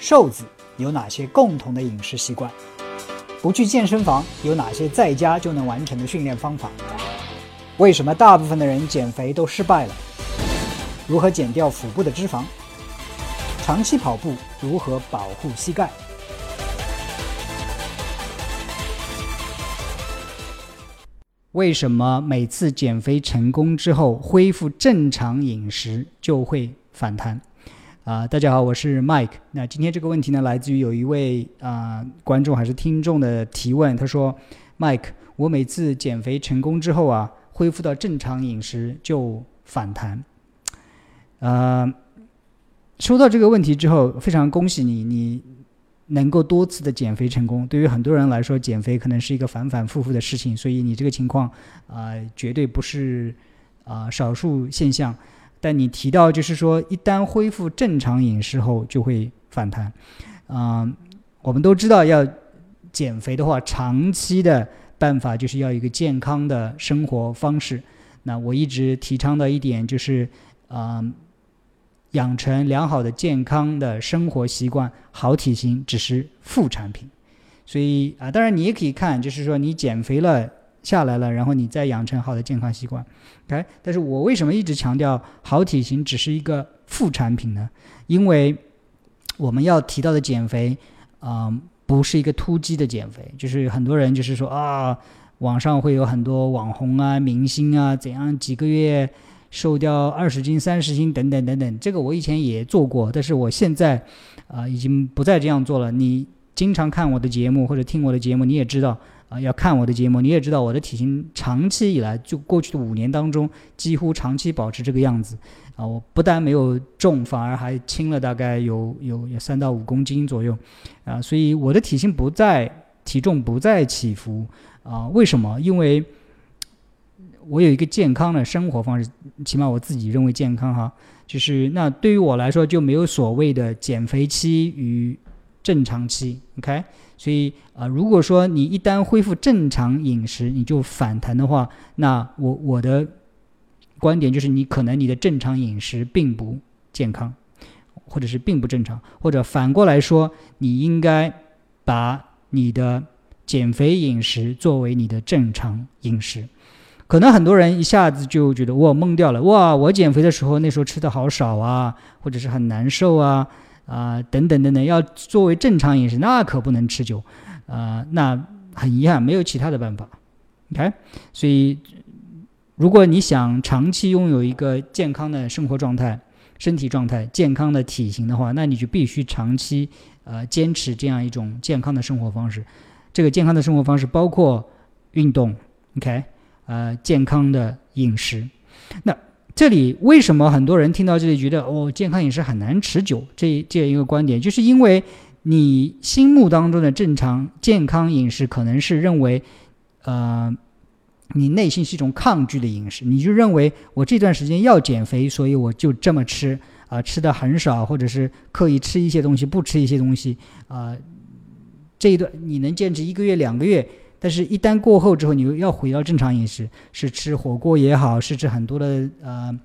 瘦子有哪些共同的饮食习惯？不去健身房有哪些在家就能完成的训练方法？为什么大部分的人减肥都失败了？如何减掉腹部的脂肪？长期跑步如何保护膝盖？为什么每次减肥成功之后恢复正常饮食就会反弹？啊，大家好，我是 Mike。那今天这个问题呢，来自于有一位啊观众还是听众的提问。他说：“Mike，我每次减肥成功之后啊，恢复到正常饮食就反弹。”呃，收到这个问题之后，非常恭喜你，你能够多次的减肥成功。对于很多人来说，减肥可能是一个反反复复的事情，所以你这个情况啊，绝对不是啊少数现象。但你提到，就是说，一旦恢复正常饮食后就会反弹。嗯，我们都知道，要减肥的话，长期的办法就是要一个健康的生活方式。那我一直提倡的一点就是，嗯，养成良好的健康的生活习惯，好体型只是副产品。所以啊，当然你也可以看，就是说你减肥了。下来了，然后你再养成好的健康习惯，OK。但是我为什么一直强调好体型只是一个副产品呢？因为我们要提到的减肥，啊，不是一个突击的减肥，就是很多人就是说啊，网上会有很多网红啊、明星啊，怎样几个月瘦掉二十斤、三十斤等等等等。这个我以前也做过，但是我现在啊已经不再这样做了。你经常看我的节目或者听我的节目，你也知道。啊，要看我的节目，你也知道我的体型长期以来，就过去的五年当中，几乎长期保持这个样子。啊，我不但没有重，反而还轻了大概有有有三到五公斤左右。啊，所以我的体型不再体重不再起伏。啊，为什么？因为我有一个健康的生活方式，起码我自己认为健康哈。就是那对于我来说，就没有所谓的减肥期与正常期。OK。所以啊，如果说你一旦恢复正常饮食，你就反弹的话，那我我的观点就是，你可能你的正常饮食并不健康，或者是并不正常，或者反过来说，你应该把你的减肥饮食作为你的正常饮食。可能很多人一下子就觉得我懵掉了，哇，我减肥的时候那时候吃的好少啊，或者是很难受啊。啊，等等等等，要作为正常饮食，那可不能持久，啊，那很遗憾，没有其他的办法，OK，所以如果你想长期拥有一个健康的生活状态、身体状态、健康的体型的话，那你就必须长期呃坚持这样一种健康的生活方式。这个健康的生活方式包括运动，OK，呃，健康的饮食，那。这里为什么很多人听到这里觉得哦，健康饮食很难持久？这这样一个观点，就是因为你心目当中的正常健康饮食，可能是认为，呃，你内心是一种抗拒的饮食，你就认为我这段时间要减肥，所以我就这么吃啊，吃的很少，或者是刻意吃一些东西，不吃一些东西啊，这一段你能坚持一个月、两个月。但是，一旦过后之后，你又要回到正常饮食，是吃火锅也好，是吃很多的呃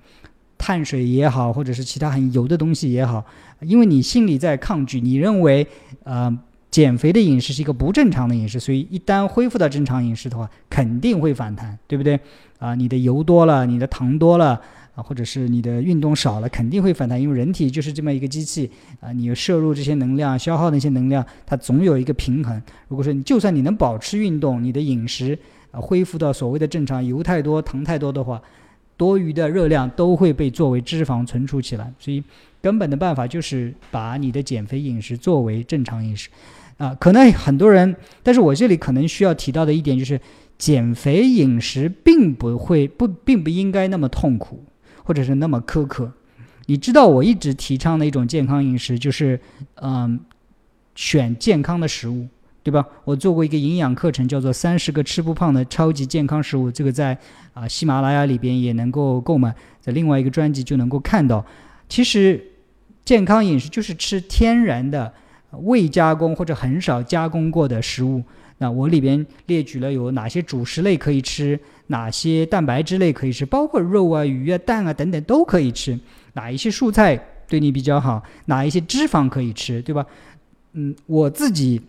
碳水也好，或者是其他很油的东西也好，因为你心里在抗拒，你认为呃减肥的饮食是一个不正常的饮食，所以一旦恢复到正常饮食的话，肯定会反弹，对不对？啊，你的油多了，你的糖多了。啊，或者是你的运动少了，肯定会反弹，因为人体就是这么一个机器啊。你摄入这些能量，消耗那些能量，它总有一个平衡。如果说你就算你能保持运动，你的饮食啊恢复到所谓的正常，油太多、糖太多的话，多余的热量都会被作为脂肪存储起来。所以根本的办法就是把你的减肥饮食作为正常饮食啊。可能很多人，但是我这里可能需要提到的一点就是，减肥饮食并不会不并不应该那么痛苦。或者是那么苛刻，你知道我一直提倡的一种健康饮食就是，嗯，选健康的食物，对吧？我做过一个营养课程，叫做《三十个吃不胖的超级健康食物》，这个在啊喜马拉雅里边也能够购买，在另外一个专辑就能够看到。其实，健康饮食就是吃天然的、未加工或者很少加工过的食物。那我里边列举了有哪些主食类可以吃，哪些蛋白质类可以吃，包括肉啊、鱼啊、蛋啊等等都可以吃。哪一些蔬菜对你比较好，哪一些脂肪可以吃，对吧？嗯，我自己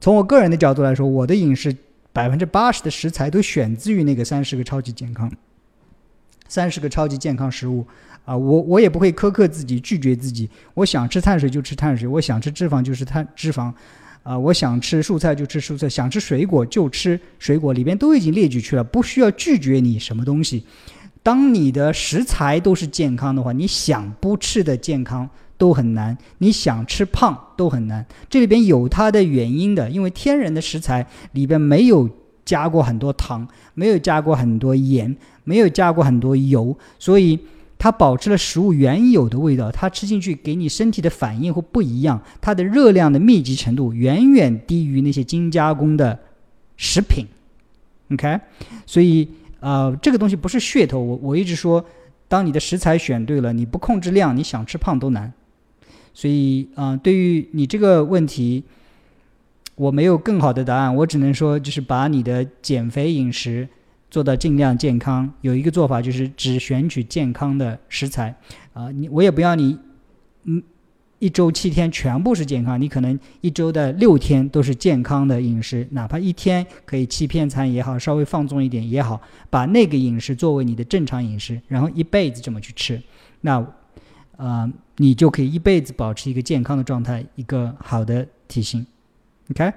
从我个人的角度来说，我的饮食百分之八十的食材都选自于那个三十个超级健康，三十个超级健康食物啊，我我也不会苛刻自己，拒绝自己，我想吃碳水就吃碳水，我想吃脂肪就是碳脂肪，啊，我想吃蔬菜就吃蔬菜，想吃水果就吃水果，里边都已经列举去了，不需要拒绝你什么东西。当你的食材都是健康的话，你想不吃的健康都很难，你想吃胖都很难。这里边有它的原因的，因为天然的食材里边没有加过很多糖，没有加过很多盐，没有加过很多油，所以它保持了食物原有的味道。它吃进去给你身体的反应会不一样，它的热量的密集程度远远低于那些精加工的食品。OK，所以。啊，这个东西不是噱头。我我一直说，当你的食材选对了，你不控制量，你想吃胖都难。所以啊，对于你这个问题，我没有更好的答案。我只能说，就是把你的减肥饮食做到尽量健康。有一个做法就是只选取健康的食材。啊，你我也不要你，嗯。一周七天全部是健康，你可能一周的六天都是健康的饮食，哪怕一天可以欺骗餐也好，稍微放纵一点也好，把那个饮食作为你的正常饮食，然后一辈子这么去吃，那，呃，你就可以一辈子保持一个健康的状态，一个好的体型。OK，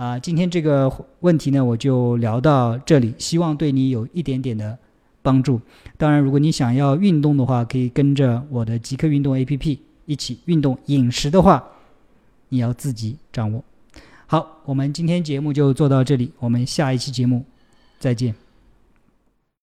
啊，今天这个问题呢，我就聊到这里，希望对你有一点点的帮助。当然，如果你想要运动的话，可以跟着我的极客运动 APP。一起运动饮食的话，你要自己掌握。好，我们今天节目就做到这里，我们下一期节目再见。